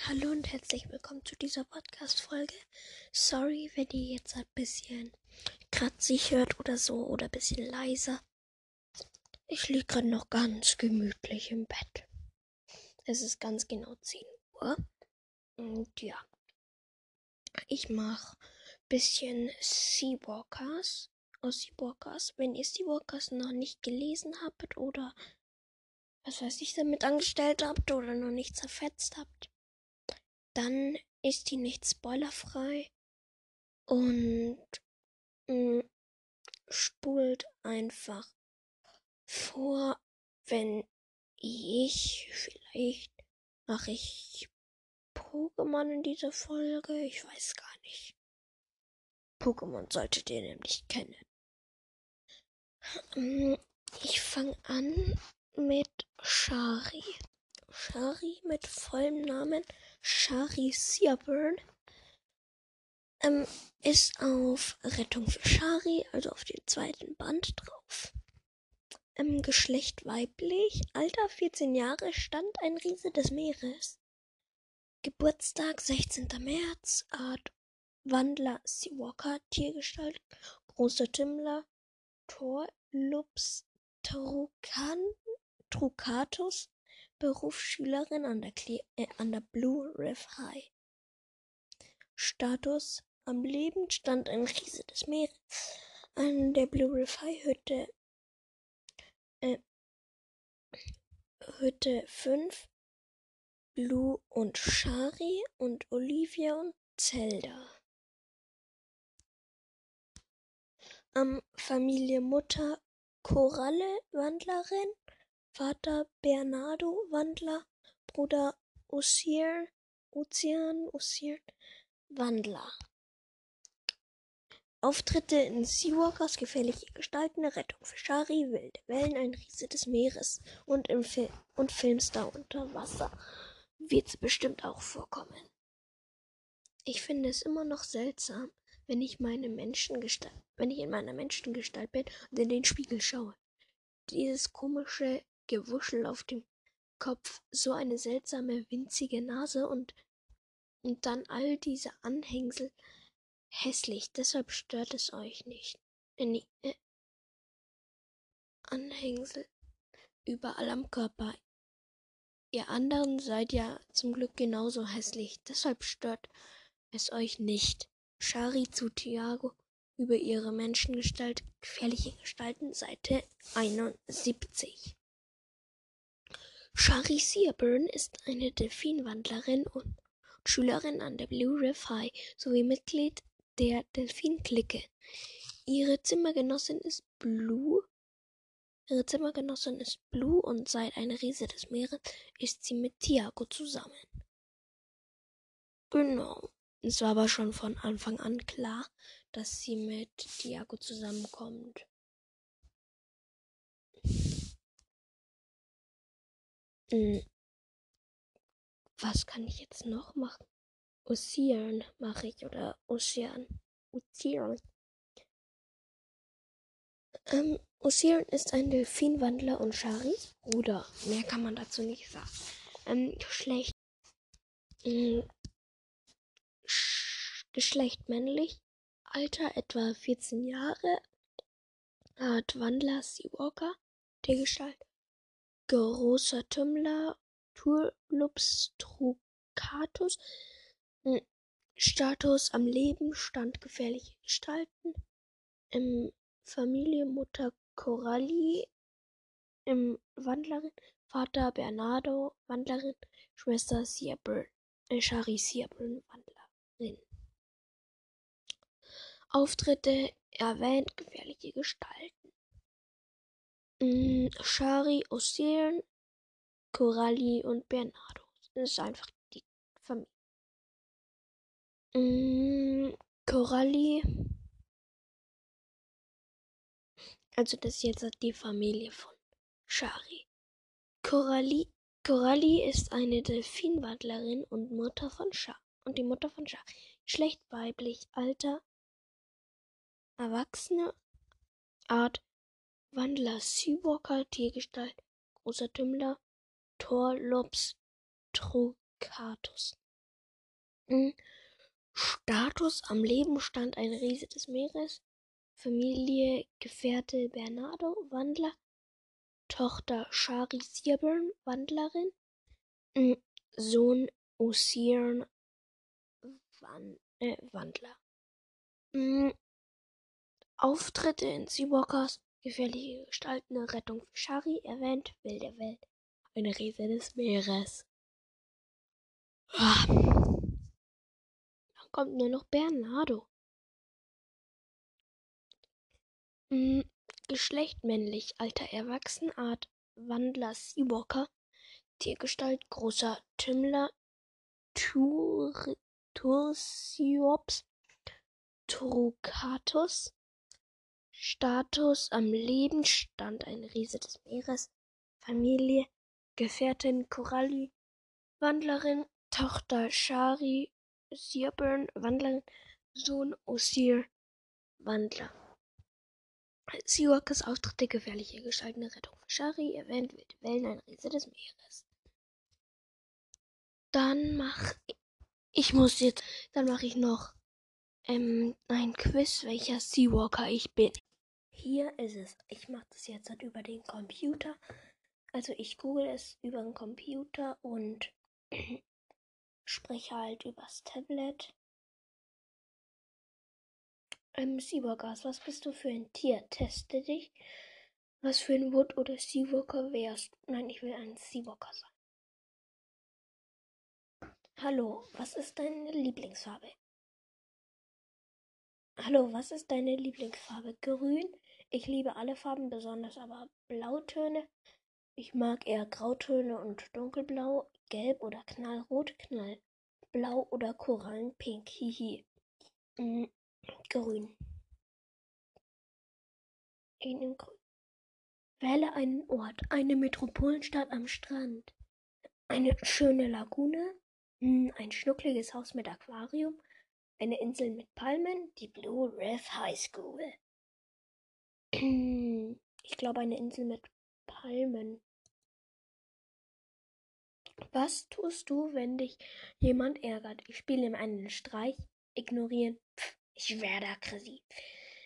Hallo und herzlich willkommen zu dieser Podcast-Folge. Sorry, wenn ihr jetzt ein bisschen kratzig hört oder so oder ein bisschen leiser. Ich liege gerade noch ganz gemütlich im Bett. Es ist ganz genau 10 Uhr. Und ja, ich mache ein bisschen Seawalkers aus Seawalkers. Wenn ihr Seawalkers noch nicht gelesen habt oder was weiß ich damit angestellt habt oder noch nicht zerfetzt habt, dann ist die nicht spoilerfrei und mh, mm, spult einfach vor, wenn ich vielleicht mache ich Pokémon in dieser Folge, ich weiß gar nicht. Pokémon solltet ihr nämlich kennen. Mm, ich fange an mit Shari. Shari mit vollem Namen Shari Seaburn ähm, ist auf Rettung für Shari, also auf den zweiten Band drauf. Ähm, Geschlecht weiblich, Alter 14 Jahre, Stand ein Riese des Meeres. Geburtstag 16. März, Art Wandler Seawalker, Tiergestalt, großer Timmler, Tor, Lups, Trucan, Trucatus, Berufsschülerin an der, Kle äh, an der Blue Riff High. Status am Leben stand ein Riese des Meeres an der Blue Riff High Hütte äh, Hütte 5 Blue und Shari und Olivia und Zelda. Am Familie Mutter Koralle Wandlerin Vater Bernardo Wandler, Bruder Ocean, Ozean, Ocean Wandler. Auftritte in Seawalkers, gefährliche Gestalten, Rettung für Shari, wilde Wellen, ein Riese des Meeres und im Film und Filmstar unter Wasser wird es bestimmt auch vorkommen. Ich finde es immer noch seltsam, wenn ich meine Menschengestalt, wenn ich in meiner Menschengestalt bin und in den Spiegel schaue. Dieses komische Gewuschel auf dem Kopf, so eine seltsame winzige Nase und, und dann all diese Anhängsel. Hässlich, deshalb stört es euch nicht. Äh, äh, Anhängsel überall am Körper. Ihr anderen seid ja zum Glück genauso hässlich, deshalb stört es euch nicht. Shari zu Thiago über ihre Menschengestalt, gefährliche Gestalten, Seite 71. Shari Seaburn ist eine Delfinwandlerin und Schülerin an der Blue Reef High sowie Mitglied der Delfin-Clique. Ihre Zimmergenossin ist Blue. Ihre Zimmergenossin ist Blue und seit eine Riese des Meeres ist sie mit Tiago zusammen. Genau. Es war aber schon von Anfang an klar, dass sie mit Tiago zusammenkommt. Was kann ich jetzt noch machen? Ocean mache ich oder Ocean. Ocean. Ähm, Ocean ist ein Delfinwandler und Charis Bruder. Mehr kann man dazu nicht sagen. Ähm, Geschlecht. Ähm, Geschlecht männlich. Alter etwa 14 Jahre. Art Wandler Seawalker. Tiergestalt großer Tümmler, Turlups trucatus, hm, Status am Leben, Stand gefährliche Gestalten, im Familie Mutter Coralli, im Wandlerin, Vater Bernardo, Wandlerin, Schwester Siebel, äh, Shari Siebel, Wandlerin. Auftritte erwähnt gefährliche Gestalten. Mm, Shari, Ocean, Coralie und Bernardo. Das ist einfach die Familie. Mm, Coralie. Also das ist jetzt die Familie von Shari. Coralie, Coralie ist eine Delfinwandlerin und Mutter von Shari. Und die Mutter von Shari. Schlecht weiblich, Alter, Erwachsene, Art Wandler, Seawalker, Tiergestalt, großer Tümmler, Thor, Lops, Trocatus. Hm. Status am Leben stand ein Riese des Meeres. Familie Gefährte Bernardo, Wandler. Tochter Shari Seaburn, Wandlerin. Hm. Sohn Osiern, Wan äh, Wandler. Hm. Auftritte in Seawalkers, gefährliche Gestalten, Rettung für Shari, erwähnt, wilde Welt, eine Riese des Meeres. Ah. Dann kommt nur noch Bernardo. Hm, Geschlecht männlich, Alter erwachsen, Art Wandler Seawalker, Tiergestalt großer Tümmler, Tur Tursiops, Trucatus, Status am Leben stand ein Riese des Meeres, Familie, Gefährtin Coralli, Wandlerin, Tochter Shari, Seaburn, Wandlerin, Sohn Osir, Wandler. Siwakas Auftritte, gefährliche Gestalten, Rettung für Shari, erwähnt wird Wellen, ein Riese des Meeres. Dann mach ich muss jetzt, dann mache ich noch ähm, ein Quiz, welcher Seawalker ich bin. Hier ist es. Ich mache das jetzt halt über den Computer. Also ich google es über den Computer und spreche halt übers Tablet. Ähm, Seawalkers, was bist du für ein Tier? Teste dich. Was für ein Wood- oder Seawalker wärst du? Nein, ich will ein Seawalker sein. Hallo, was ist deine Lieblingsfarbe? Hallo, was ist deine Lieblingsfarbe? Grün? Ich liebe alle Farben, besonders aber Blautöne. Ich mag eher Grautöne und Dunkelblau, Gelb oder Knallrot, Knallblau oder Korallenpink. Hihi. Mhm. Grün. Ich nehme grün. Wähle einen Ort, eine Metropolenstadt am Strand, eine schöne Lagune, hm, ein schnuckliges Haus mit Aquarium, eine Insel mit Palmen, die Blue Reef High School. Ich glaube eine Insel mit Palmen. Was tust du, wenn dich jemand ärgert? Ich spiele ihm einen Streich, ignorieren. Pff, ich werde aggressiv.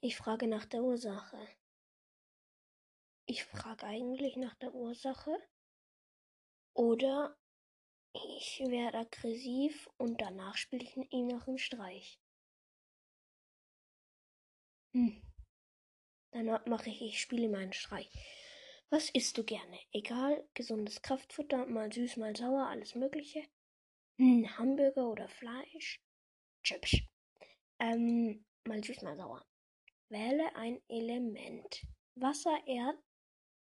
Ich frage nach der Ursache. Ich frage eigentlich nach der Ursache. Oder ich werde aggressiv und danach spiele ich ihm noch einen Streich. Hm. Dann mache ich, ich spiele ihm einen Streich. Was isst du gerne? Egal, gesundes Kraftfutter, mal süß, mal sauer, alles Mögliche. Hm, Hamburger oder Fleisch? Chips. Ähm, mal süß, mal sauer. Wähle ein Element. Wasser, Erd,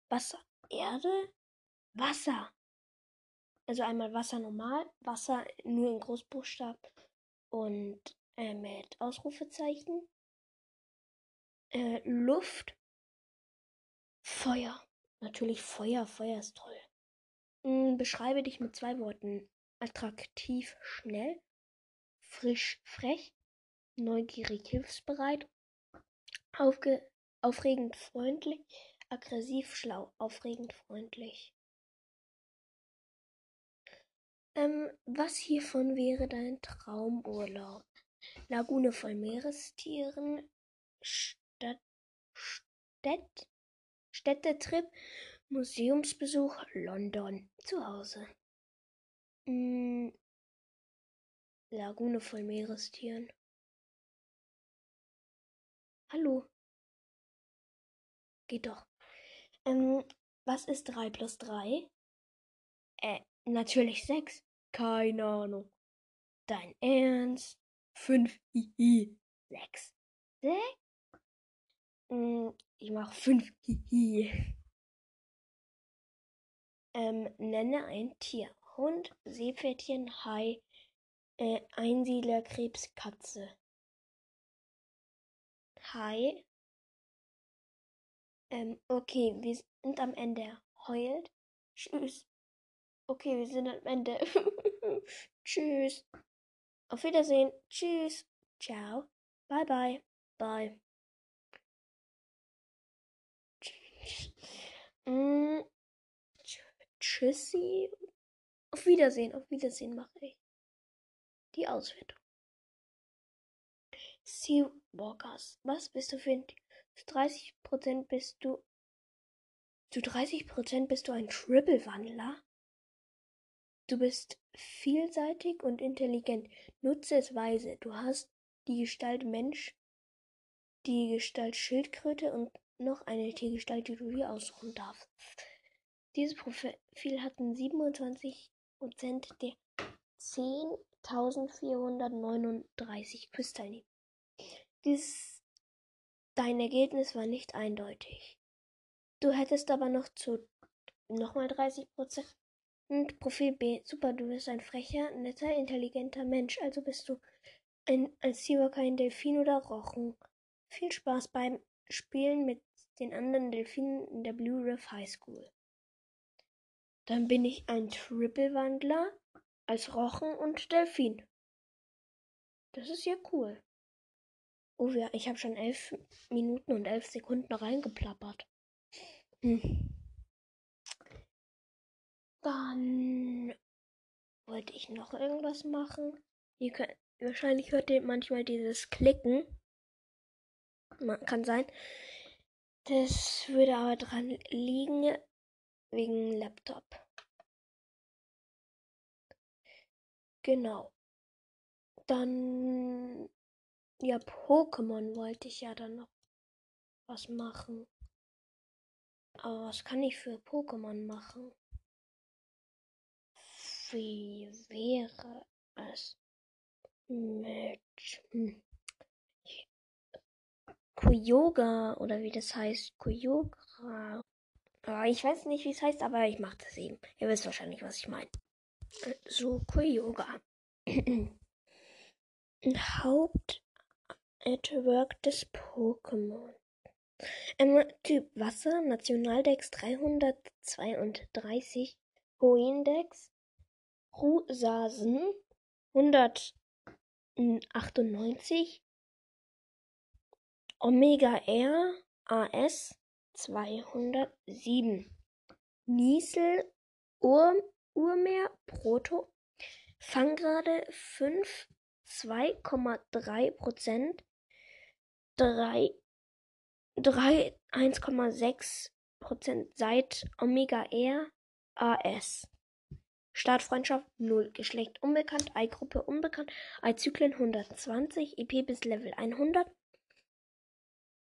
Wasser, Erde, Wasser. Also einmal Wasser normal, Wasser nur in Großbuchstaben und äh, mit Ausrufezeichen. Äh, Luft, Feuer. Natürlich Feuer, Feuer ist toll. Hm, beschreibe dich mit zwei Worten. Attraktiv, schnell, frisch, frech, neugierig, hilfsbereit, aufge aufregend, freundlich, aggressiv, schlau, aufregend, freundlich. Ähm, was hiervon wäre dein Traumurlaub? Lagune voll Meerestieren, Stadt, Städtetrip, Museumsbesuch, London, zu Hause. Mm, Lagune voll Meerestieren. Hallo. Geht doch. Ähm, was ist 3 plus 3? Äh, natürlich 6. Keine Ahnung. Dein Ernst? 5 i 6. 6? Ich mach fünf. Ähm, nenne ein Tier. Hund, Seepferdchen, Hai, äh, Einsiedler, Krebs, Katze. Hai. Ähm, okay, wir sind am Ende. Heult. Tschüss. Okay, wir sind am Ende. Tschüss. Auf Wiedersehen. Tschüss. Ciao. Bye bye. Bye. Mm. Tschüssi. Auf Wiedersehen. Auf Wiedersehen mache ich. die Auswertung. Seawalkers. Was bist du für ein Zu 30% bist du. Zu 30% bist du ein Triple-Wandler. Du bist vielseitig und intelligent. Nutze es weise. Du hast die Gestalt Mensch, die Gestalt Schildkröte und noch eine Tiergestalt, die du dir aussuchen darfst. Dieses Profil hatten 27% der 10.439 Quizteilnehmer. Dies, dein Ergebnis war nicht eindeutig. Du hättest aber noch zu nochmal 30% Und Profil B. Super, du bist ein frecher, netter, intelligenter Mensch. Also bist du ein, als Seawalker kein Delfin oder Rochen. Viel Spaß beim Spielen mit den anderen Delfinen in der Blue Riff High School. Dann bin ich ein Triple-Wandler als Rochen und Delfin. Das ist ja cool. Oh ja, ich habe schon elf Minuten und elf Sekunden reingeplappert. Hm. Dann wollte ich noch irgendwas machen. Ihr könnt, wahrscheinlich hört ihr manchmal dieses Klicken. Kann sein. Das würde aber dran liegen wegen Laptop. Genau. Dann ja, Pokémon wollte ich ja dann noch was machen. Aber was kann ich für Pokémon machen? Wie wäre es mit hm, Kuyoga oder wie das heißt? Kuyoga. Aber ich weiß nicht, wie es heißt, aber ich mache das eben. Ihr wisst wahrscheinlich, was ich meine. So, Kuyoga. Haupt Network des Pokémon. Ähm, typ Wasser, Nationaldex 332, Poindex, Rusasen 198, Omega R AS 207, Niesel Ur Urmeer Proto, Fangrade 5 2,3 Prozent, 1,6 Prozent seit Omega R AS. Startfreundschaft 0. Geschlecht unbekannt. Eigruppe unbekannt. Eizyklen 120. IP bis Level 100.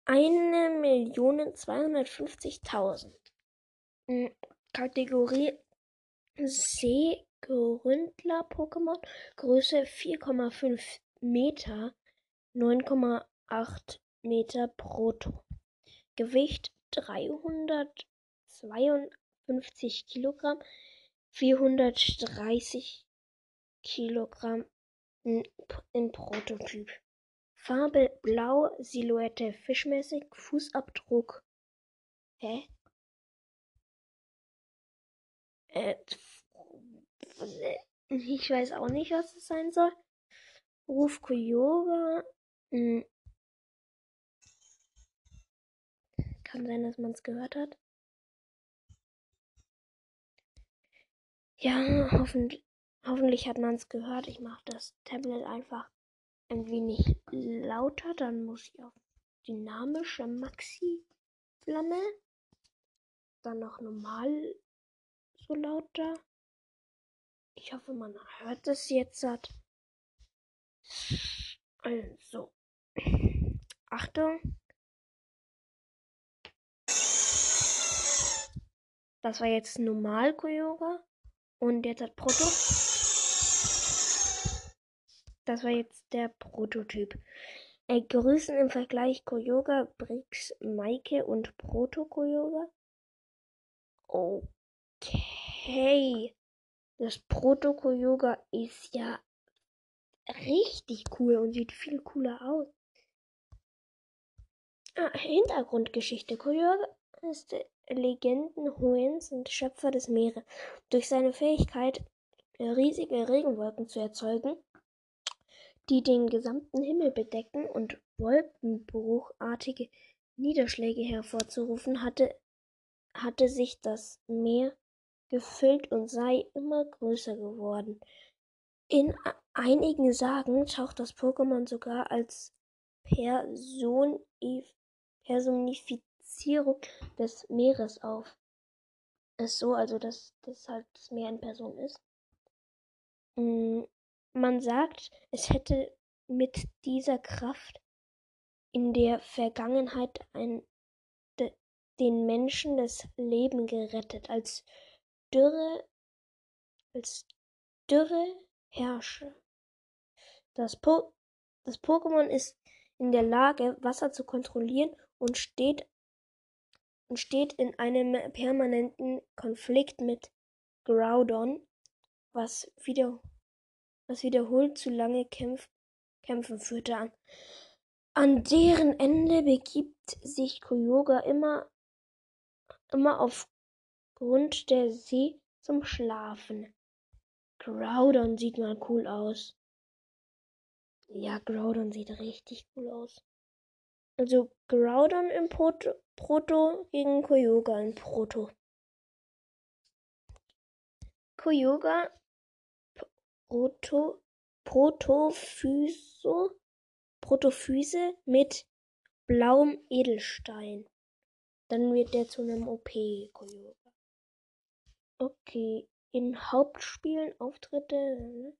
1.250.000. Hm, Kategorie Seegründler Pokémon. Größe 4,5 Meter. 9,8 Meter brutto. Gewicht 352 Kilogramm, 430 Kilogramm im Prototyp. Farbe blau, Silhouette fischmäßig, Fußabdruck. Hä? Äh, ich weiß auch nicht, was es sein soll. Ruf Kyogre. Hm. Kann sein, dass man es gehört hat. Ja, hoffentlich, hoffentlich hat man es gehört. Ich mache das Tablet einfach ein wenig lauter. Dann muss ich auf dynamische Maxi-Flamme. Dann noch normal so lauter. Ich hoffe, man hört es jetzt. Also. Achtung. Das war jetzt normal Kyogre. Und jetzt hat Proto. Das war jetzt der Prototyp. Äh, Grüßen im Vergleich Kyogre, Brix, Maike und Proto Kyogre. Okay. Das Proto Kyogre ist ja richtig cool und sieht viel cooler aus. Ah, Hintergrundgeschichte. Kyogre ist Legenden Hoens und Schöpfer des Meeres. Durch seine Fähigkeit, riesige Regenwolken zu erzeugen, die den gesamten Himmel bedecken und wolkenbruchartige Niederschläge hervorzurufen, hatte, hatte sich das Meer gefüllt und sei immer größer geworden. In einigen Sagen taucht das Pokémon sogar als Person Personifizierung des Meeres auf. Ist so, also dass das halt das Meer in Person ist. Man sagt, es hätte mit dieser Kraft in der Vergangenheit ein, de, den Menschen das Leben gerettet, als Dürre, als Dürre herrsche. Das, po das Pokémon ist in der Lage, Wasser zu kontrollieren und steht, und steht in einem permanenten Konflikt mit Groudon, was, wieder, was wiederholt zu lange Kämpf, Kämpfen führte an. An deren Ende begibt sich Kyogre immer, immer aufgrund der See zum Schlafen. Groudon sieht mal cool aus. Ja, Groudon sieht richtig cool aus. Also Groudon im Proto, Proto gegen Kyogre im Proto. Protophyso, Protophyse mit blauem Edelstein. Dann wird der zu einem OP-Kyogre. Okay, in Hauptspielen Auftritte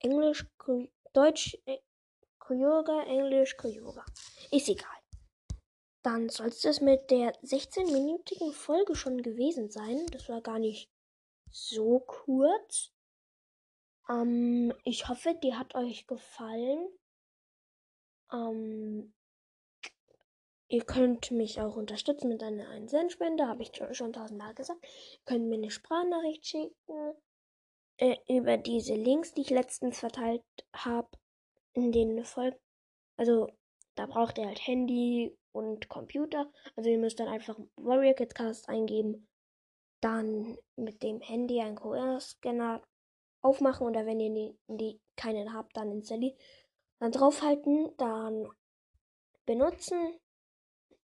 Englisch, Deutsch, äh, Kyogre, Englisch, Kyogre. Ist egal. Dann soll es mit der 16-minütigen Folge schon gewesen sein. Das war gar nicht so kurz. Ähm, ich hoffe, die hat euch gefallen. Ähm, ihr könnt mich auch unterstützen mit einer 1 Spende, habe ich schon tausendmal gesagt. Ihr könnt mir eine Sprachnachricht schicken äh, über diese Links, die ich letztens verteilt habe in den Folgen. Also da braucht ihr halt Handy und Computer. Also ihr müsst dann einfach Warrior Kids Cast eingeben, dann mit dem Handy einen QR-Scanner aufmachen oder wenn ihr die, die keinen habt, dann installieren. Dann draufhalten, dann benutzen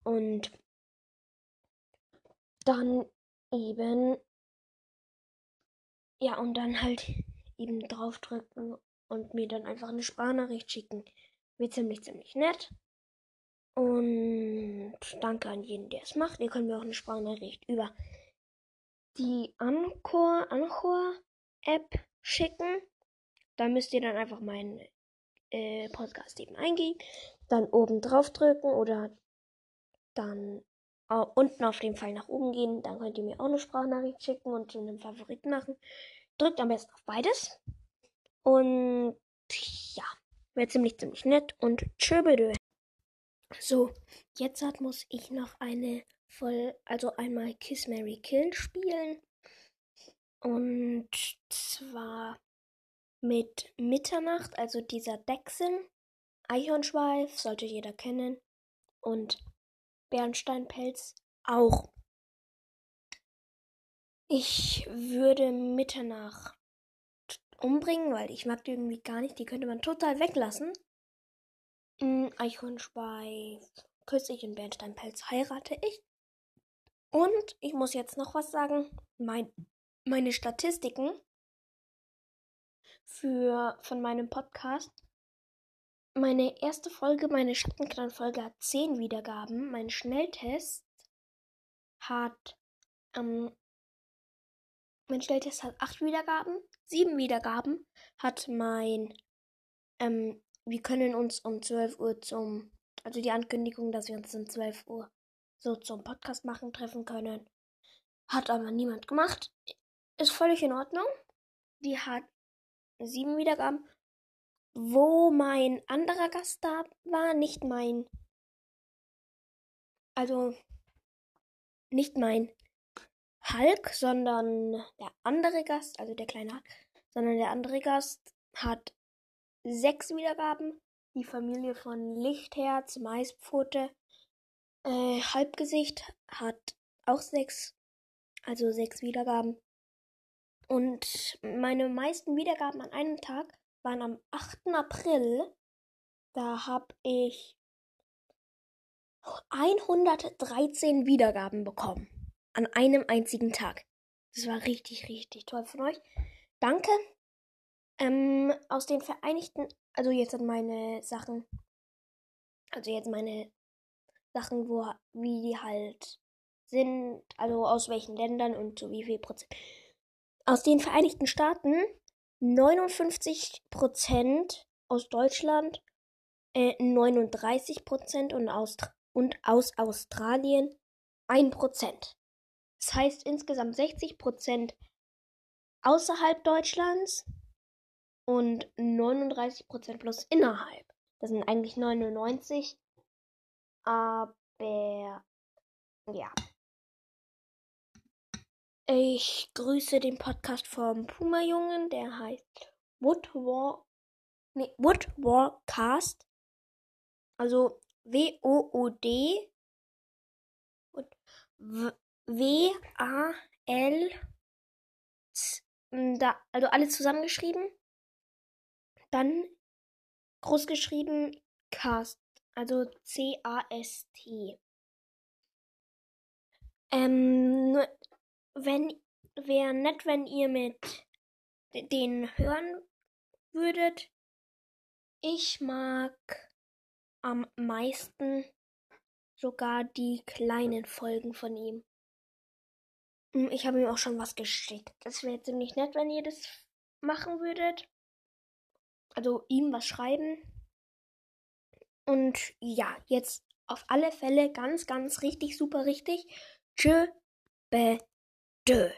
und dann eben ja und dann halt eben draufdrücken und mir dann einfach eine Sprachnachricht schicken. Wird ziemlich, ziemlich nett. Und danke an jeden, der es macht. Ihr könnt mir auch eine Sprachnachricht über die Anchor, Anchor App schicken. Da müsst ihr dann einfach meinen äh, Podcast eben eingeben, dann oben drauf drücken oder dann äh, unten auf den Pfeil nach oben gehen. Dann könnt ihr mir auch eine Sprachnachricht schicken und zu einem Favorit machen. Drückt am besten auf beides. Und ja, wäre ziemlich, ziemlich nett. Und tschöbedö. So, jetzt muss ich noch eine voll, also einmal Kiss Mary Kill spielen. Und zwar mit Mitternacht, also dieser Dechsen. Eichhornschweif sollte jeder kennen. Und Bernsteinpelz auch. Ich würde Mitternacht umbringen, weil ich mag die irgendwie gar nicht. Die könnte man total weglassen. Hm, Eichhornschweif, kürzlich in Bernsteinpelz heirate ich. Und ich muss jetzt noch was sagen. Mein, meine Statistiken für, von meinem Podcast. Meine erste Folge, meine Schattenklan-Folge hat 10 Wiedergaben. Mein Schnelltest hat, ähm, mein Schnelltest hat 8 Wiedergaben. 7 Wiedergaben hat mein, ähm, wir können uns um 12 Uhr zum, also die Ankündigung, dass wir uns um 12 Uhr so zum Podcast machen treffen können. Hat aber niemand gemacht. Ist völlig in Ordnung. Die hat sieben Wiedergaben. Wo mein anderer Gast da war, nicht mein. Also nicht mein Hulk, sondern der andere Gast, also der kleine Hulk, sondern der andere Gast hat sechs Wiedergaben. Die Familie von Lichtherz, Maispfote, äh, Halbgesicht hat auch sechs, also sechs Wiedergaben. Und meine meisten Wiedergaben an einem Tag waren am 8. April. Da habe ich 113 Wiedergaben bekommen. An einem einzigen Tag. Das war richtig, richtig toll von euch. Danke. Ähm, aus den Vereinigten, also jetzt sind meine Sachen, also jetzt meine Sachen, wo, wie die halt sind, also aus welchen Ländern und so wie viel Prozent. Aus den Vereinigten Staaten 59 Prozent aus Deutschland, äh, 39 Prozent und, Austra und aus Australien 1 Prozent. Das heißt insgesamt 60 Prozent außerhalb Deutschlands und 39 Prozent plus innerhalb. Das sind eigentlich 99. Aber ja. Ich grüße den Podcast vom Puma-Jungen, der heißt Wood War, nee, Wood Warcast. Also W-O-O-D und W-A-L, da, also alles zusammengeschrieben. Dann groß geschrieben Cast, also C-A-S-T. Ähm, wenn wäre nett, wenn ihr mit den hören würdet. Ich mag am meisten sogar die kleinen Folgen von ihm. Hm, ich habe ihm auch schon was geschickt. Das wäre ziemlich nett, wenn ihr das machen würdet. Also ihm was schreiben. Und ja, jetzt auf alle Fälle ganz, ganz richtig, super richtig. Tschö, be, deux